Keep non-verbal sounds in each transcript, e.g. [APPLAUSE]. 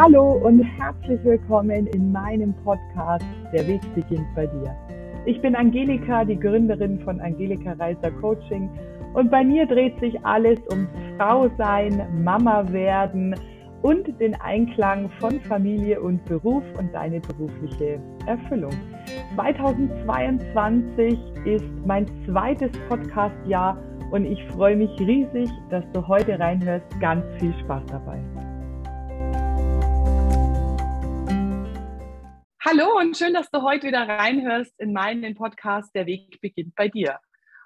Hallo und herzlich willkommen in meinem Podcast Der Weg beginnt bei dir. Ich bin Angelika, die Gründerin von Angelika Reiser Coaching und bei mir dreht sich alles ums Frau sein, Mama werden und den Einklang von Familie und Beruf und deine berufliche Erfüllung. 2022 ist mein zweites Podcastjahr und ich freue mich riesig, dass du heute reinhörst. Ganz viel Spaß dabei. Hallo und schön, dass du heute wieder reinhörst in meinen Podcast Der Weg beginnt bei dir.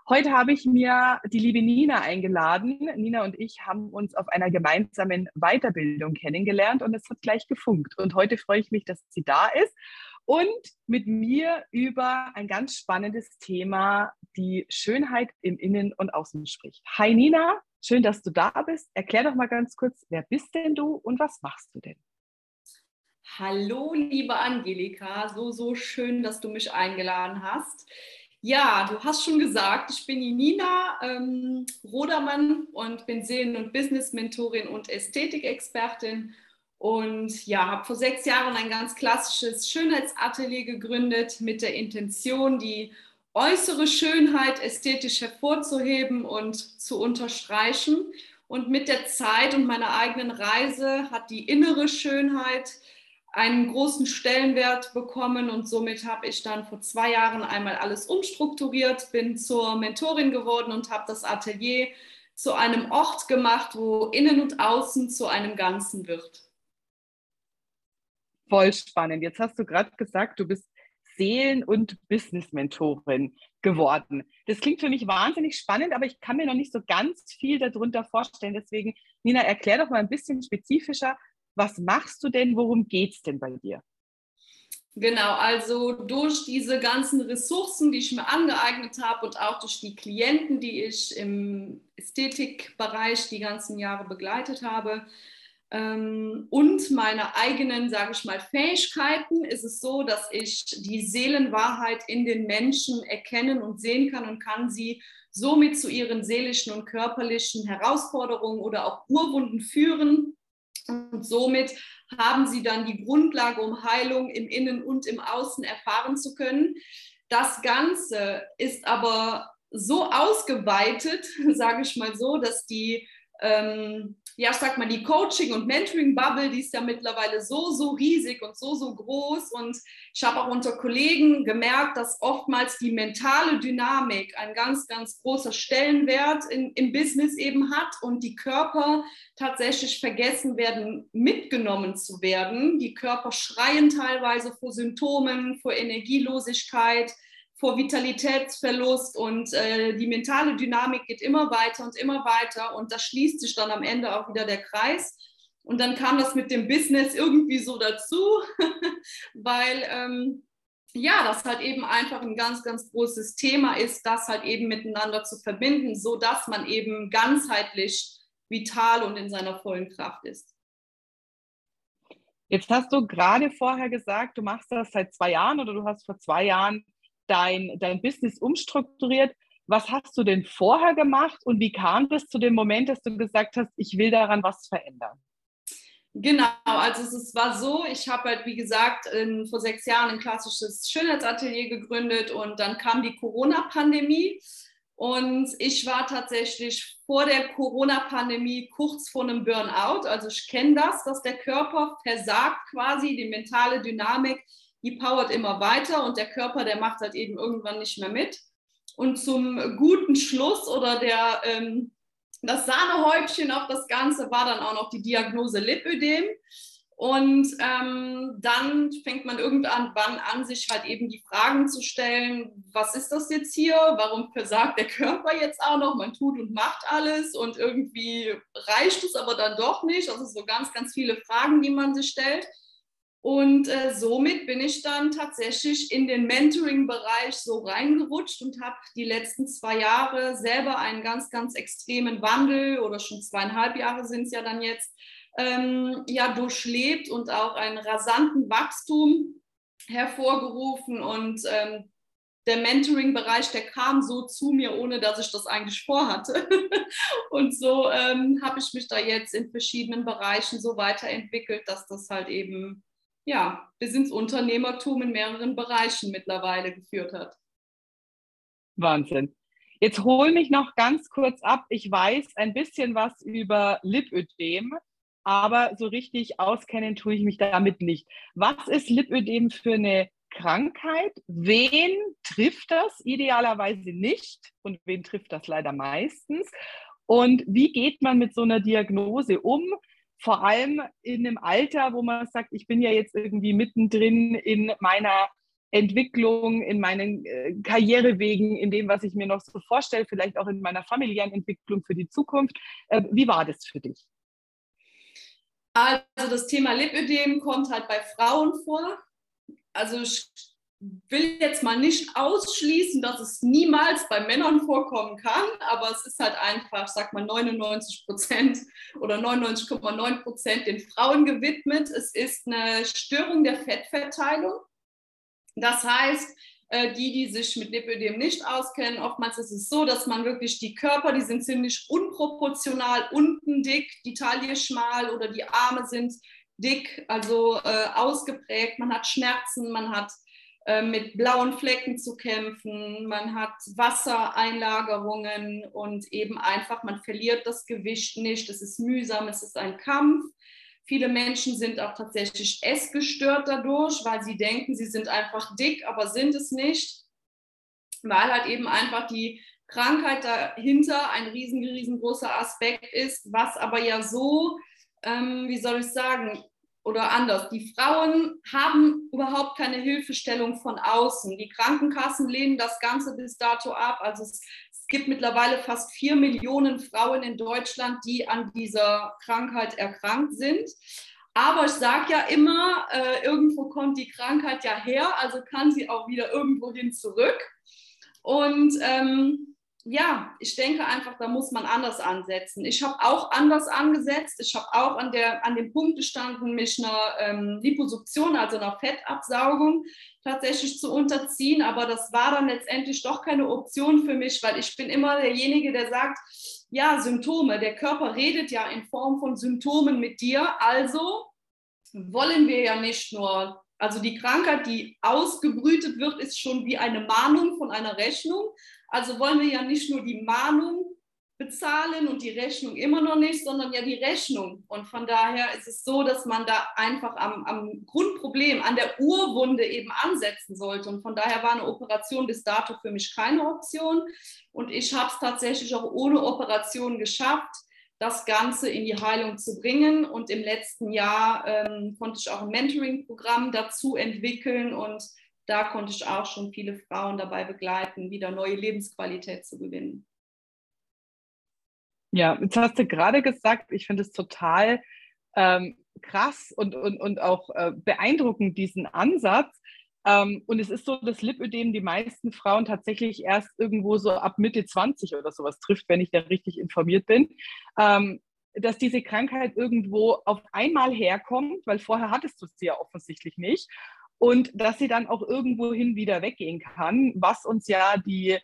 Heute habe ich mir die liebe Nina eingeladen. Nina und ich haben uns auf einer gemeinsamen Weiterbildung kennengelernt und es hat gleich gefunkt. Und heute freue ich mich, dass sie da ist und mit mir über ein ganz spannendes Thema, die Schönheit im Innen und Außen spricht. Hi Nina, schön, dass du da bist. Erklär doch mal ganz kurz, wer bist denn du und was machst du denn? Hallo, liebe Angelika, so, so schön, dass du mich eingeladen hast. Ja, du hast schon gesagt, ich bin die Nina ähm, Rodermann und bin Seelen- und Business-Mentorin und Ästhetikexpertin. Und ja, habe vor sechs Jahren ein ganz klassisches Schönheitsatelier gegründet mit der Intention, die äußere Schönheit ästhetisch hervorzuheben und zu unterstreichen. Und mit der Zeit und meiner eigenen Reise hat die innere Schönheit einen großen Stellenwert bekommen und somit habe ich dann vor zwei Jahren einmal alles umstrukturiert, bin zur Mentorin geworden und habe das Atelier zu einem Ort gemacht, wo innen und außen zu einem Ganzen wird. Voll spannend. Jetzt hast du gerade gesagt, du bist Seelen- und Business-Mentorin geworden. Das klingt für mich wahnsinnig spannend, aber ich kann mir noch nicht so ganz viel darunter vorstellen. Deswegen, Nina, erklär doch mal ein bisschen spezifischer, was machst du denn? Worum geht es denn bei dir? Genau, also durch diese ganzen Ressourcen, die ich mir angeeignet habe und auch durch die Klienten, die ich im Ästhetikbereich die ganzen Jahre begleitet habe ähm, und meine eigenen, sage ich mal, Fähigkeiten, ist es so, dass ich die Seelenwahrheit in den Menschen erkennen und sehen kann und kann sie somit zu ihren seelischen und körperlichen Herausforderungen oder auch Urwunden führen und somit haben sie dann die Grundlage, um Heilung im Innen und im Außen erfahren zu können. Das Ganze ist aber so ausgeweitet, [LAUGHS] sage ich mal so, dass die ähm, ja, ich sag mal, die Coaching- und Mentoring-Bubble, die ist ja mittlerweile so, so riesig und so, so groß. Und ich habe auch unter Kollegen gemerkt, dass oftmals die mentale Dynamik ein ganz, ganz großer Stellenwert in, im Business eben hat und die Körper tatsächlich vergessen werden, mitgenommen zu werden. Die Körper schreien teilweise vor Symptomen, vor Energielosigkeit vor Vitalitätsverlust und äh, die mentale Dynamik geht immer weiter und immer weiter und da schließt sich dann am Ende auch wieder der Kreis. Und dann kam das mit dem Business irgendwie so dazu, [LAUGHS] weil ähm, ja, das halt eben einfach ein ganz, ganz großes Thema ist, das halt eben miteinander zu verbinden, so dass man eben ganzheitlich vital und in seiner vollen Kraft ist. Jetzt hast du gerade vorher gesagt, du machst das seit zwei Jahren oder du hast vor zwei Jahren dein, dein Business umstrukturiert. Was hast du denn vorher gemacht und wie kam das zu dem Moment, dass du gesagt hast, ich will daran was verändern? Genau, also es war so, ich habe halt, wie gesagt, in, vor sechs Jahren ein klassisches Schönheitsatelier gegründet und dann kam die Corona-Pandemie und ich war tatsächlich vor der Corona-Pandemie kurz vor einem Burnout. Also ich kenne das, dass der Körper versagt quasi, die mentale Dynamik die powert immer weiter und der Körper, der macht halt eben irgendwann nicht mehr mit. Und zum guten Schluss oder der, ähm, das Sahnehäubchen auf das Ganze war dann auch noch die Diagnose Lipödem. Und ähm, dann fängt man irgendwann an, sich halt eben die Fragen zu stellen, was ist das jetzt hier? Warum versagt der Körper jetzt auch noch? Man tut und macht alles und irgendwie reicht es aber dann doch nicht. Also so ganz, ganz viele Fragen, die man sich stellt. Und äh, somit bin ich dann tatsächlich in den Mentoring-Bereich so reingerutscht und habe die letzten zwei Jahre selber einen ganz, ganz extremen Wandel oder schon zweieinhalb Jahre sind es ja dann jetzt, ähm, ja, durchlebt und auch einen rasanten Wachstum hervorgerufen. Und ähm, der Mentoring-Bereich, der kam so zu mir, ohne dass ich das eigentlich vorhatte. [LAUGHS] Und so ähm, habe ich mich da jetzt in verschiedenen Bereichen so weiterentwickelt, dass das halt eben ja bis ins Unternehmertum in mehreren Bereichen mittlerweile geführt hat. Wahnsinn. Jetzt hol mich noch ganz kurz ab. Ich weiß ein bisschen was über Lipödem, aber so richtig auskennen tue ich mich damit nicht. Was ist Lipödem für eine Krankheit? Wen trifft das idealerweise nicht und wen trifft das leider meistens? Und wie geht man mit so einer Diagnose um? Vor allem in einem Alter, wo man sagt, ich bin ja jetzt irgendwie mittendrin in meiner Entwicklung, in meinen äh, Karrierewegen, in dem, was ich mir noch so vorstelle, vielleicht auch in meiner familiären Entwicklung für die Zukunft. Äh, wie war das für dich? Also das Thema Lipödem kommt halt bei Frauen vor also will jetzt mal nicht ausschließen, dass es niemals bei Männern vorkommen kann, aber es ist halt einfach, sag mal 99 Prozent oder 99,9 Prozent den Frauen gewidmet. Es ist eine Störung der Fettverteilung. Das heißt, äh, die, die sich mit Lipödem nicht auskennen, oftmals ist es so, dass man wirklich die Körper, die sind ziemlich unproportional unten dick, die Taille schmal oder die Arme sind dick, also äh, ausgeprägt. Man hat Schmerzen, man hat mit blauen Flecken zu kämpfen, man hat Wassereinlagerungen und eben einfach, man verliert das Gewicht nicht. Es ist mühsam, es ist ein Kampf. Viele Menschen sind auch tatsächlich essgestört dadurch, weil sie denken, sie sind einfach dick, aber sind es nicht, weil halt eben einfach die Krankheit dahinter ein riesen, riesengroßer Aspekt ist, was aber ja so, ähm, wie soll ich sagen, oder anders. Die Frauen haben überhaupt keine Hilfestellung von außen. Die Krankenkassen lehnen das Ganze bis dato ab. Also es, es gibt mittlerweile fast vier Millionen Frauen in Deutschland, die an dieser Krankheit erkrankt sind. Aber ich sage ja immer, äh, irgendwo kommt die Krankheit ja her, also kann sie auch wieder irgendwohin zurück. Und ähm, ja, ich denke einfach, da muss man anders ansetzen. Ich habe auch anders angesetzt. Ich habe auch an, der, an dem Punkt gestanden, mich einer ähm, Liposuktion, also einer Fettabsaugung tatsächlich zu unterziehen. Aber das war dann letztendlich doch keine Option für mich, weil ich bin immer derjenige, der sagt, ja, Symptome, der Körper redet ja in Form von Symptomen mit dir. Also wollen wir ja nicht nur also die Krankheit, die ausgebrütet wird, ist schon wie eine Mahnung von einer Rechnung. Also wollen wir ja nicht nur die Mahnung bezahlen und die Rechnung immer noch nicht, sondern ja die Rechnung. Und von daher ist es so, dass man da einfach am, am Grundproblem, an der Urwunde eben ansetzen sollte. Und von daher war eine Operation bis dato für mich keine Option. Und ich habe es tatsächlich auch ohne Operation geschafft, das Ganze in die Heilung zu bringen. Und im letzten Jahr ähm, konnte ich auch ein Mentoring-Programm dazu entwickeln und da konnte ich auch schon viele Frauen dabei begleiten, wieder neue Lebensqualität zu gewinnen. Ja, jetzt hast du gerade gesagt, ich finde es total ähm, krass und, und, und auch äh, beeindruckend, diesen Ansatz. Ähm, und es ist so, dass Lipödem die meisten Frauen tatsächlich erst irgendwo so ab Mitte 20 oder sowas trifft, wenn ich da richtig informiert bin. Ähm, dass diese Krankheit irgendwo auf einmal herkommt, weil vorher hattest du sie ja offensichtlich nicht und dass sie dann auch irgendwohin wieder weggehen kann, was uns ja die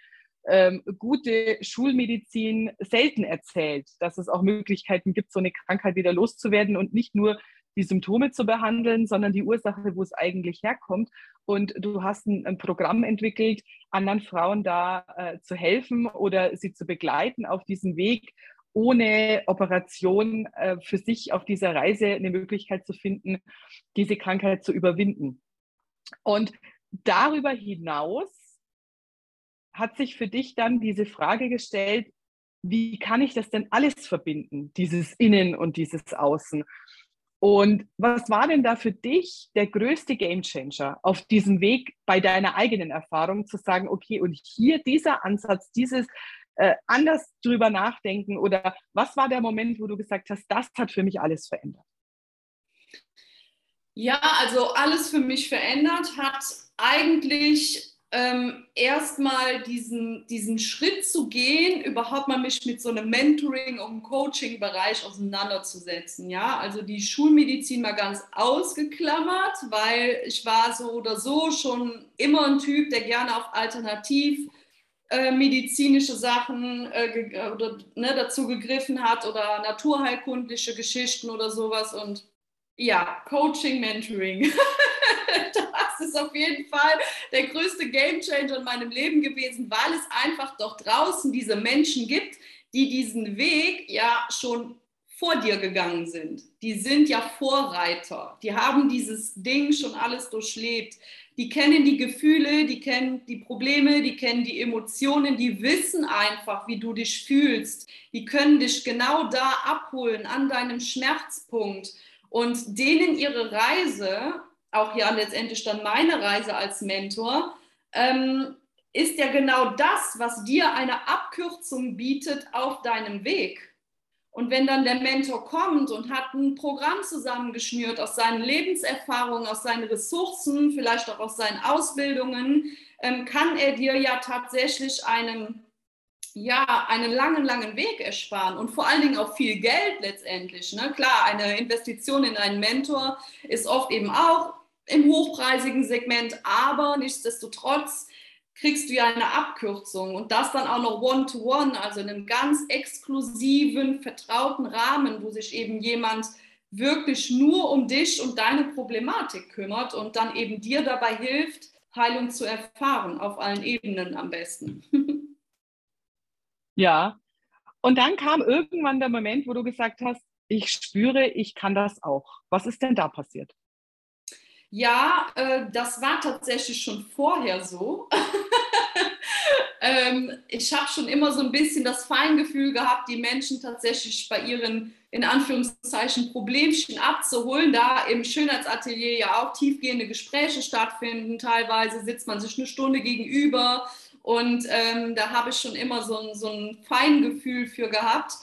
ähm, gute Schulmedizin selten erzählt, dass es auch Möglichkeiten gibt, so eine Krankheit wieder loszuwerden und nicht nur die Symptome zu behandeln, sondern die Ursache, wo es eigentlich herkommt. Und du hast ein, ein Programm entwickelt, anderen Frauen da äh, zu helfen oder sie zu begleiten auf diesem Weg, ohne Operation äh, für sich auf dieser Reise eine Möglichkeit zu finden, diese Krankheit zu überwinden. Und darüber hinaus hat sich für dich dann diese Frage gestellt, wie kann ich das denn alles verbinden, dieses Innen und dieses Außen? Und was war denn da für dich der größte Gamechanger auf diesem Weg bei deiner eigenen Erfahrung zu sagen, okay, und hier dieser Ansatz, dieses äh, anders drüber nachdenken oder was war der Moment, wo du gesagt hast, das hat für mich alles verändert? Ja, also alles für mich verändert hat eigentlich ähm, erstmal diesen, diesen Schritt zu gehen, überhaupt mal mich mit so einem Mentoring- und Coaching-Bereich auseinanderzusetzen. Ja, also die Schulmedizin mal ganz ausgeklammert, weil ich war so oder so schon immer ein Typ, der gerne auf alternativ äh, medizinische Sachen äh, äh, oder, ne, dazu gegriffen hat oder naturheilkundliche Geschichten oder sowas und ja, Coaching, Mentoring. [LAUGHS] ist auf jeden Fall der größte Gamechanger in meinem Leben gewesen, weil es einfach doch draußen diese Menschen gibt, die diesen Weg ja schon vor dir gegangen sind. Die sind ja Vorreiter. Die haben dieses Ding schon alles durchlebt. Die kennen die Gefühle, die kennen die Probleme, die kennen die Emotionen, die wissen einfach, wie du dich fühlst. Die können dich genau da abholen, an deinem Schmerzpunkt und denen ihre Reise, auch ja letztendlich dann meine Reise als Mentor, ähm, ist ja genau das, was dir eine Abkürzung bietet auf deinem Weg. Und wenn dann der Mentor kommt und hat ein Programm zusammengeschnürt aus seinen Lebenserfahrungen, aus seinen Ressourcen, vielleicht auch aus seinen Ausbildungen, ähm, kann er dir ja tatsächlich einen ja, einen langen, langen Weg ersparen und vor allen Dingen auch viel Geld letztendlich. Ne? Klar, eine Investition in einen Mentor ist oft eben auch im hochpreisigen Segment, aber nichtsdestotrotz kriegst du ja eine Abkürzung und das dann auch noch one-to-one, -one, also in einem ganz exklusiven, vertrauten Rahmen, wo sich eben jemand wirklich nur um dich und deine Problematik kümmert und dann eben dir dabei hilft, Heilung zu erfahren, auf allen Ebenen am besten. [LAUGHS] Ja. Und dann kam irgendwann der Moment, wo du gesagt hast, ich spüre, ich kann das auch. Was ist denn da passiert? Ja, äh, das war tatsächlich schon vorher so. [LAUGHS] ähm, ich habe schon immer so ein bisschen das Feingefühl gehabt, die Menschen tatsächlich bei ihren, in Anführungszeichen, Problemchen abzuholen, da im Schönheitsatelier ja auch tiefgehende Gespräche stattfinden. Teilweise sitzt man sich eine Stunde gegenüber und ähm, da habe ich schon immer so so ein Feingefühl für gehabt.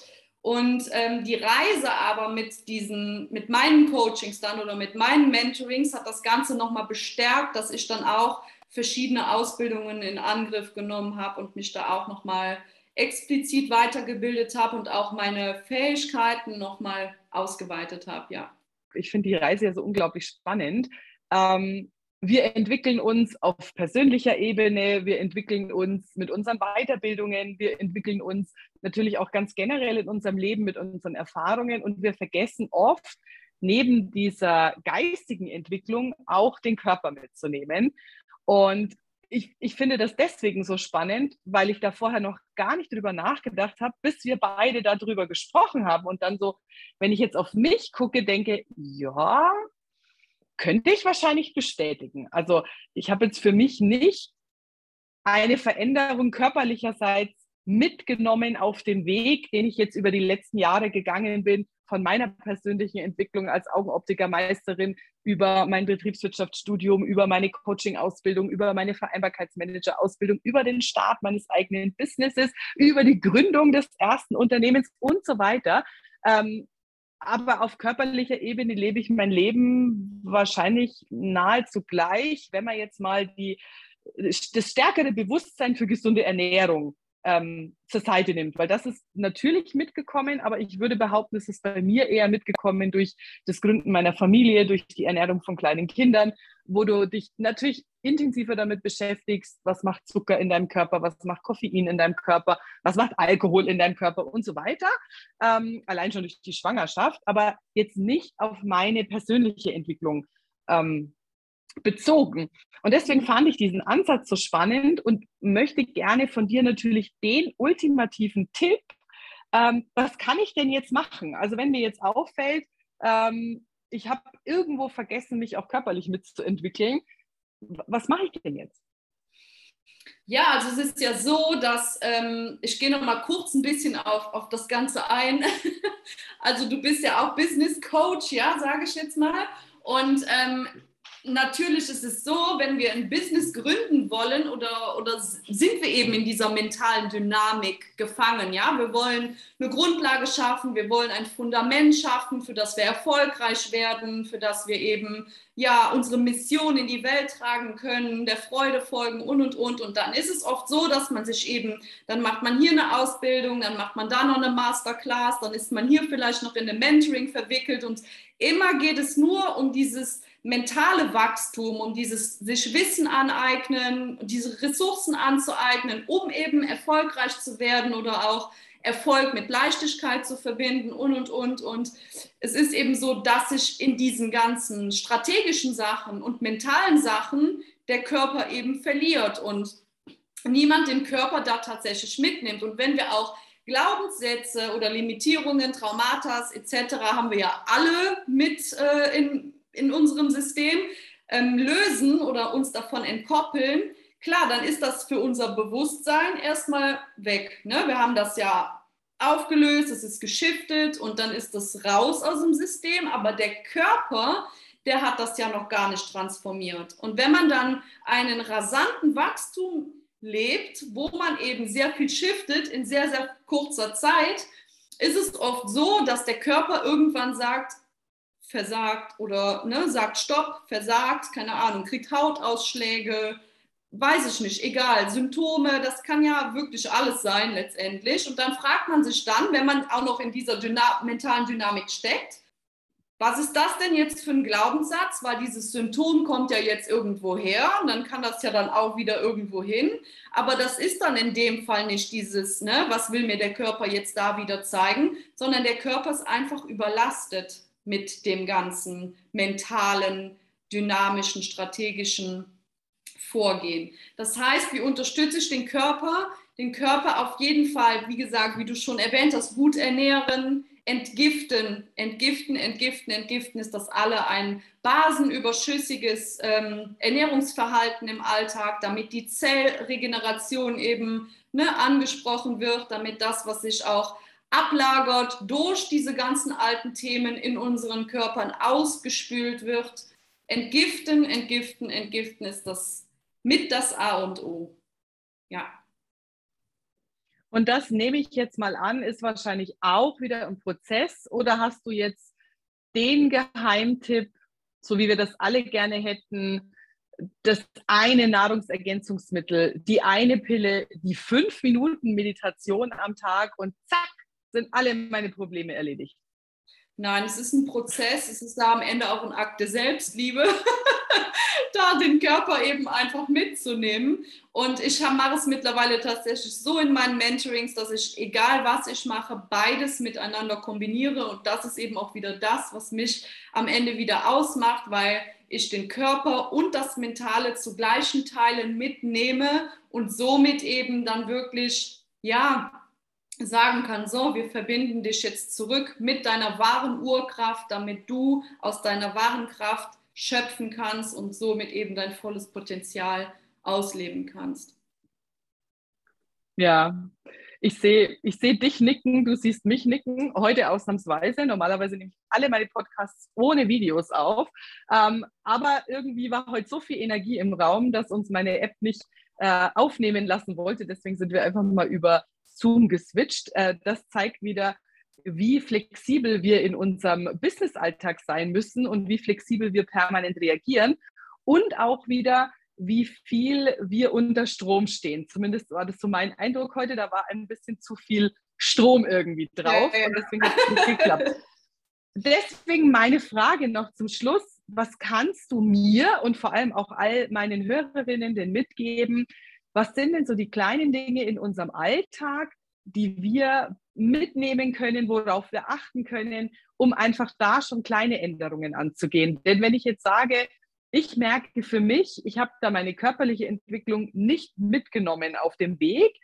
Und ähm, die Reise aber mit diesen, mit meinen Coachings dann oder mit meinen Mentorings hat das Ganze nochmal bestärkt, dass ich dann auch verschiedene Ausbildungen in Angriff genommen habe und mich da auch nochmal explizit weitergebildet habe und auch meine Fähigkeiten nochmal ausgeweitet habe, ja. Ich finde die Reise ja so unglaublich spannend. Ähm, wir entwickeln uns auf persönlicher Ebene, wir entwickeln uns mit unseren Weiterbildungen, wir entwickeln uns natürlich auch ganz generell in unserem Leben mit unseren Erfahrungen und wir vergessen oft, neben dieser geistigen Entwicklung auch den Körper mitzunehmen. Und ich, ich finde das deswegen so spannend, weil ich da vorher noch gar nicht drüber nachgedacht habe, bis wir beide darüber gesprochen haben. Und dann so, wenn ich jetzt auf mich gucke, denke, ja, könnte ich wahrscheinlich bestätigen. Also ich habe jetzt für mich nicht eine Veränderung körperlicherseits mitgenommen auf den Weg, den ich jetzt über die letzten Jahre gegangen bin, von meiner persönlichen Entwicklung als Augenoptikermeisterin über mein Betriebswirtschaftsstudium, über meine Coaching-Ausbildung, über meine Vereinbarkeitsmanager-Ausbildung, über den Start meines eigenen Businesses, über die Gründung des ersten Unternehmens und so weiter. Ähm, aber auf körperlicher Ebene lebe ich mein Leben wahrscheinlich nahezu gleich, wenn man jetzt mal die, das stärkere Bewusstsein für gesunde Ernährung ähm, zur Seite nimmt, weil das ist natürlich mitgekommen, aber ich würde behaupten, es ist bei mir eher mitgekommen durch das Gründen meiner Familie, durch die Ernährung von kleinen Kindern, wo du dich natürlich intensiver damit beschäftigst, was macht Zucker in deinem Körper, was macht Koffein in deinem Körper, was macht Alkohol in deinem Körper und so weiter. Ähm, allein schon durch die Schwangerschaft, aber jetzt nicht auf meine persönliche Entwicklung ähm, bezogen. Und deswegen mhm. fand ich diesen Ansatz so spannend und möchte gerne von dir natürlich den ultimativen Tipp, ähm, was kann ich denn jetzt machen? Also wenn mir jetzt auffällt, ähm, ich habe irgendwo vergessen, mich auch körperlich mitzuentwickeln, was mache ich denn jetzt? Ja, also es ist ja so, dass ähm, ich gehe noch mal kurz ein bisschen auf, auf das Ganze ein. [LAUGHS] also du bist ja auch Business Coach, ja, sage ich jetzt mal. Und ähm, natürlich ist es so, wenn wir ein Business gründen wollen oder, oder sind wir eben in dieser mentalen Dynamik gefangen. Ja? Wir wollen eine Grundlage schaffen, wir wollen ein Fundament schaffen, für das wir erfolgreich werden, für das wir eben ja, unsere Mission in die Welt tragen können, der Freude folgen und und und. Und dann ist es oft so, dass man sich eben, dann macht man hier eine Ausbildung, dann macht man da noch eine Masterclass, dann ist man hier vielleicht noch in eine Mentoring verwickelt und immer geht es nur um dieses mentale Wachstum, um dieses sich Wissen aneignen, diese Ressourcen anzueignen, um eben erfolgreich zu werden oder auch Erfolg mit Leichtigkeit zu verbinden und, und, und. Und es ist eben so, dass sich in diesen ganzen strategischen Sachen und mentalen Sachen der Körper eben verliert und niemand den Körper da tatsächlich mitnimmt. Und wenn wir auch Glaubenssätze oder Limitierungen, Traumata etc. haben wir ja alle mit äh, in, in unserem System ähm, lösen oder uns davon entkoppeln, klar, dann ist das für unser Bewusstsein erstmal weg. Ne? Wir haben das ja aufgelöst, es ist geschiftet und dann ist das raus aus dem System, aber der Körper, der hat das ja noch gar nicht transformiert. Und wenn man dann einen rasanten Wachstum lebt, wo man eben sehr viel shiftet in sehr, sehr kurzer Zeit, ist es oft so, dass der Körper irgendwann sagt, versagt oder ne, sagt Stopp, versagt, keine Ahnung, kriegt Hautausschläge, weiß ich nicht, egal, Symptome, das kann ja wirklich alles sein letztendlich. Und dann fragt man sich dann, wenn man auch noch in dieser Dyna mentalen Dynamik steckt, was ist das denn jetzt für ein Glaubenssatz? Weil dieses Symptom kommt ja jetzt irgendwo her und dann kann das ja dann auch wieder irgendwo hin. Aber das ist dann in dem Fall nicht dieses, ne, was will mir der Körper jetzt da wieder zeigen, sondern der Körper ist einfach überlastet mit dem ganzen mentalen, dynamischen, strategischen Vorgehen. Das heißt, wie unterstütze ich den Körper? Den Körper auf jeden Fall, wie gesagt, wie du schon erwähnt hast, gut ernähren, entgiften, entgiften, entgiften, entgiften ist das alle ein basenüberschüssiges ähm, Ernährungsverhalten im Alltag, damit die Zellregeneration eben ne, angesprochen wird, damit das, was sich auch ablagert, durch diese ganzen alten Themen in unseren Körpern ausgespült wird. Entgiften, entgiften, entgiften ist das mit das A und O. Ja. Und das nehme ich jetzt mal an, ist wahrscheinlich auch wieder ein Prozess oder hast du jetzt den Geheimtipp, so wie wir das alle gerne hätten, das eine Nahrungsergänzungsmittel, die eine Pille, die fünf Minuten Meditation am Tag und zack, sind alle meine Probleme erledigt. Nein, es ist ein Prozess, es ist da am Ende auch ein Akt der Selbstliebe, [LAUGHS] da den Körper eben einfach mitzunehmen. Und ich mache es mittlerweile tatsächlich so in meinen Mentorings, dass ich, egal was ich mache, beides miteinander kombiniere. Und das ist eben auch wieder das, was mich am Ende wieder ausmacht, weil ich den Körper und das Mentale zu gleichen Teilen mitnehme und somit eben dann wirklich, ja, sagen kann, so, wir verbinden dich jetzt zurück mit deiner wahren Urkraft, damit du aus deiner wahren Kraft schöpfen kannst und somit eben dein volles Potenzial ausleben kannst. Ja, ich sehe ich seh dich nicken, du siehst mich nicken, heute ausnahmsweise. Normalerweise nehme ich alle meine Podcasts ohne Videos auf. Ähm, aber irgendwie war heute so viel Energie im Raum, dass uns meine App nicht äh, aufnehmen lassen wollte. Deswegen sind wir einfach mal über Zoom geswitcht. Äh, das zeigt wieder, wie flexibel wir in unserem Business-Alltag sein müssen und wie flexibel wir permanent reagieren und auch wieder, wie viel wir unter Strom stehen. Zumindest war das so mein Eindruck heute. Da war ein bisschen zu viel Strom irgendwie drauf und deswegen hat es nicht geklappt. Deswegen meine Frage noch zum Schluss. Was kannst du mir und vor allem auch all meinen Hörerinnen denn mitgeben, was sind denn so die kleinen Dinge in unserem Alltag, die wir mitnehmen können, worauf wir achten können, um einfach da schon kleine Änderungen anzugehen? Denn wenn ich jetzt sage, ich merke für mich, ich habe da meine körperliche Entwicklung nicht mitgenommen auf dem Weg,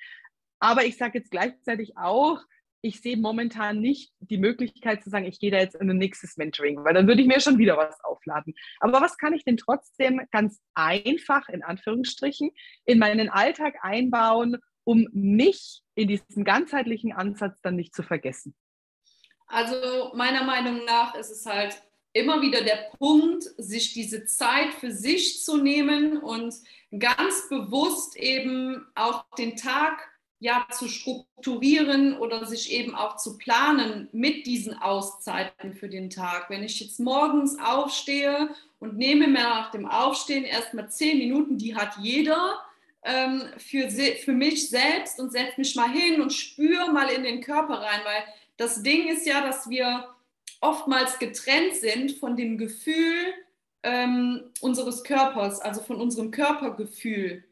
aber ich sage jetzt gleichzeitig auch, ich sehe momentan nicht die Möglichkeit zu sagen, ich gehe da jetzt in ein nächstes Mentoring, weil dann würde ich mir schon wieder was aufladen. Aber was kann ich denn trotzdem ganz einfach, in Anführungsstrichen, in meinen Alltag einbauen, um mich in diesem ganzheitlichen Ansatz dann nicht zu vergessen? Also meiner Meinung nach ist es halt immer wieder der Punkt, sich diese Zeit für sich zu nehmen und ganz bewusst eben auch den Tag ja zu strukturieren oder sich eben auch zu planen mit diesen Auszeiten für den Tag. Wenn ich jetzt morgens aufstehe und nehme mir nach dem Aufstehen erstmal zehn Minuten, die hat jeder ähm, für, für mich selbst und setze mich mal hin und spüre mal in den Körper rein, weil das Ding ist ja, dass wir oftmals getrennt sind von dem Gefühl ähm, unseres Körpers, also von unserem Körpergefühl.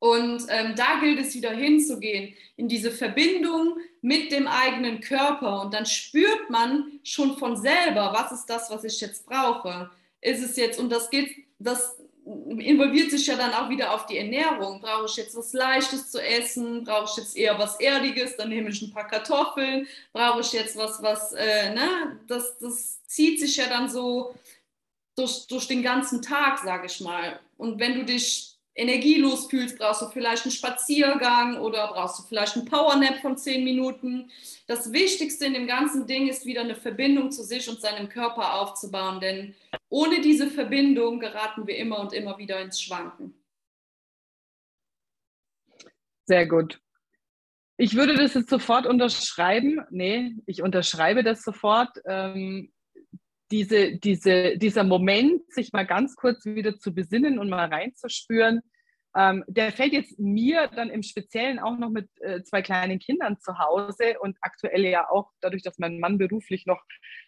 Und ähm, da gilt es wieder hinzugehen, in diese Verbindung mit dem eigenen Körper. Und dann spürt man schon von selber, was ist das, was ich jetzt brauche. Ist es jetzt, und das geht, das involviert sich ja dann auch wieder auf die Ernährung. Brauche ich jetzt was Leichtes zu essen? Brauche ich jetzt eher was Erdiges? Dann nehme ich ein paar Kartoffeln. Brauche ich jetzt was, was, äh, ne? Das, das zieht sich ja dann so durch, durch den ganzen Tag, sage ich mal. Und wenn du dich energielos fühlst, brauchst du vielleicht einen Spaziergang oder brauchst du vielleicht einen Powernap von zehn Minuten. Das Wichtigste in dem ganzen Ding ist wieder eine Verbindung zu sich und seinem Körper aufzubauen, denn ohne diese Verbindung geraten wir immer und immer wieder ins Schwanken. Sehr gut. Ich würde das jetzt sofort unterschreiben. Nee, ich unterschreibe das sofort. Ähm, diese, diese, dieser Moment, sich mal ganz kurz wieder zu besinnen und mal reinzuspüren, ähm, der fällt jetzt mir dann im Speziellen auch noch mit äh, zwei kleinen Kindern zu Hause und aktuell ja auch dadurch, dass mein Mann beruflich noch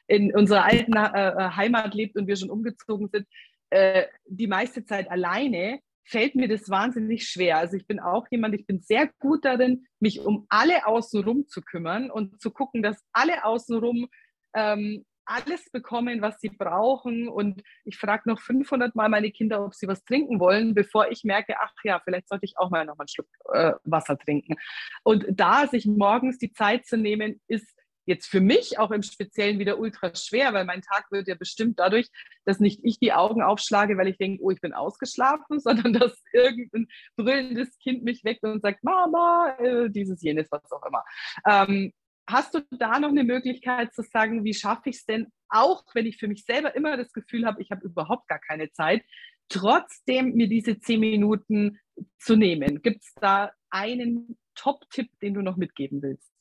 in unserer alten äh, äh Heimat lebt und wir schon umgezogen sind, äh, die meiste Zeit alleine, fällt mir das wahnsinnig schwer. Also ich bin auch jemand, ich bin sehr gut darin, mich um alle außenrum zu kümmern und zu gucken, dass alle außenrum ähm, alles bekommen, was sie brauchen. Und ich frage noch 500 Mal meine Kinder, ob sie was trinken wollen, bevor ich merke, ach ja, vielleicht sollte ich auch mal noch einen Schluck äh, Wasser trinken. Und da sich morgens die Zeit zu nehmen, ist jetzt für mich auch im Speziellen wieder ultra schwer, weil mein Tag wird ja bestimmt dadurch, dass nicht ich die Augen aufschlage, weil ich denke, oh, ich bin ausgeschlafen, [LAUGHS] sondern dass irgendein brüllendes Kind mich weckt und sagt, Mama, äh, dieses, jenes, was auch immer. Ähm, Hast du da noch eine Möglichkeit zu sagen, wie schaffe ich es denn, auch wenn ich für mich selber immer das Gefühl habe, ich habe überhaupt gar keine Zeit, trotzdem mir diese zehn Minuten zu nehmen? Gibt es da einen Top-Tipp, den du noch mitgeben willst?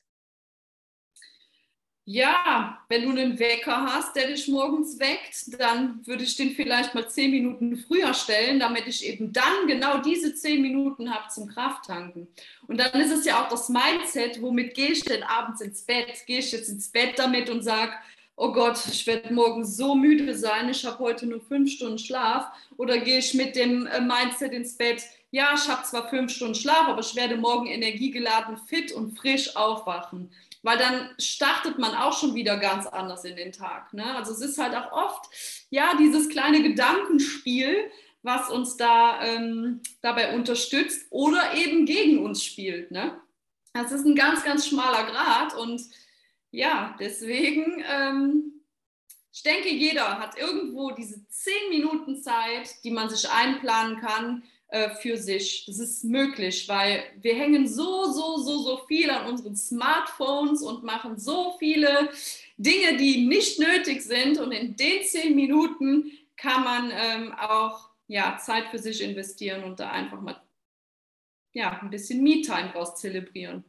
Ja, wenn du einen Wecker hast, der dich morgens weckt, dann würde ich den vielleicht mal zehn Minuten früher stellen, damit ich eben dann genau diese zehn Minuten habe zum Krafttanken. Und dann ist es ja auch das Mindset, womit gehe ich denn abends ins Bett? Gehe ich jetzt ins Bett damit und sage, oh Gott, ich werde morgen so müde sein, ich habe heute nur fünf Stunden Schlaf? Oder gehe ich mit dem äh, Mindset ins Bett, ja, ich habe zwar fünf Stunden Schlaf, aber ich werde morgen energiegeladen, fit und frisch aufwachen weil dann startet man auch schon wieder ganz anders in den Tag. Ne? Also es ist halt auch oft, ja, dieses kleine Gedankenspiel, was uns da ähm, dabei unterstützt oder eben gegen uns spielt. Ne? Das ist ein ganz, ganz schmaler Grad und ja, deswegen, ähm, ich denke, jeder hat irgendwo diese zehn Minuten Zeit, die man sich einplanen kann, äh, für sich. Das ist möglich, weil wir hängen so, so, so, so viel an unseren Smartphones und machen so viele Dinge, die nicht nötig sind. Und in den zehn Minuten kann man ähm, auch ja, Zeit für sich investieren und da einfach mal ja, ein bisschen Me-Time raus zelebrieren.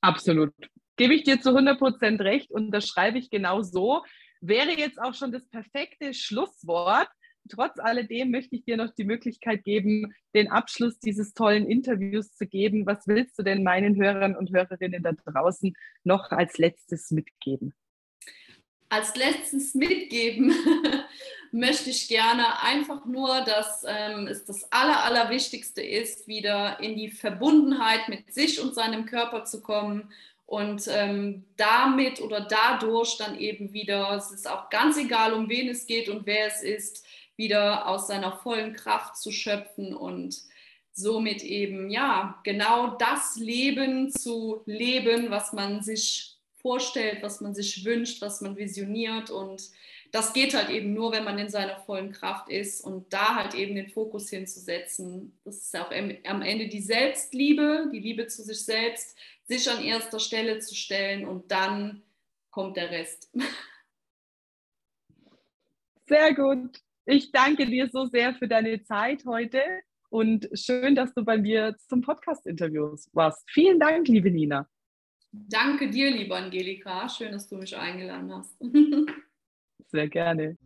Absolut. Gebe ich dir zu 100% recht und das schreibe ich genau so. Wäre jetzt auch schon das perfekte Schlusswort trotz alledem möchte ich dir noch die Möglichkeit geben, den Abschluss dieses tollen Interviews zu geben. Was willst du denn meinen Hörern und Hörerinnen da draußen noch als letztes mitgeben? Als letztes mitgeben [LAUGHS] möchte ich gerne einfach nur, dass ähm, es das Aller, Allerwichtigste ist, wieder in die Verbundenheit mit sich und seinem Körper zu kommen und ähm, damit oder dadurch dann eben wieder, es ist auch ganz egal, um wen es geht und wer es ist, wieder aus seiner vollen Kraft zu schöpfen und somit eben ja genau das Leben zu leben, was man sich vorstellt, was man sich wünscht, was man visioniert und das geht halt eben nur, wenn man in seiner vollen Kraft ist und da halt eben den Fokus hinzusetzen. Das ist auch am Ende die Selbstliebe, die Liebe zu sich selbst, sich an erster Stelle zu stellen und dann kommt der Rest. Sehr gut. Ich danke dir so sehr für deine Zeit heute und schön, dass du bei mir zum Podcast-Interview warst. Vielen Dank, liebe Nina. Danke dir, liebe Angelika. Schön, dass du mich eingeladen hast. [LAUGHS] Sehr gerne.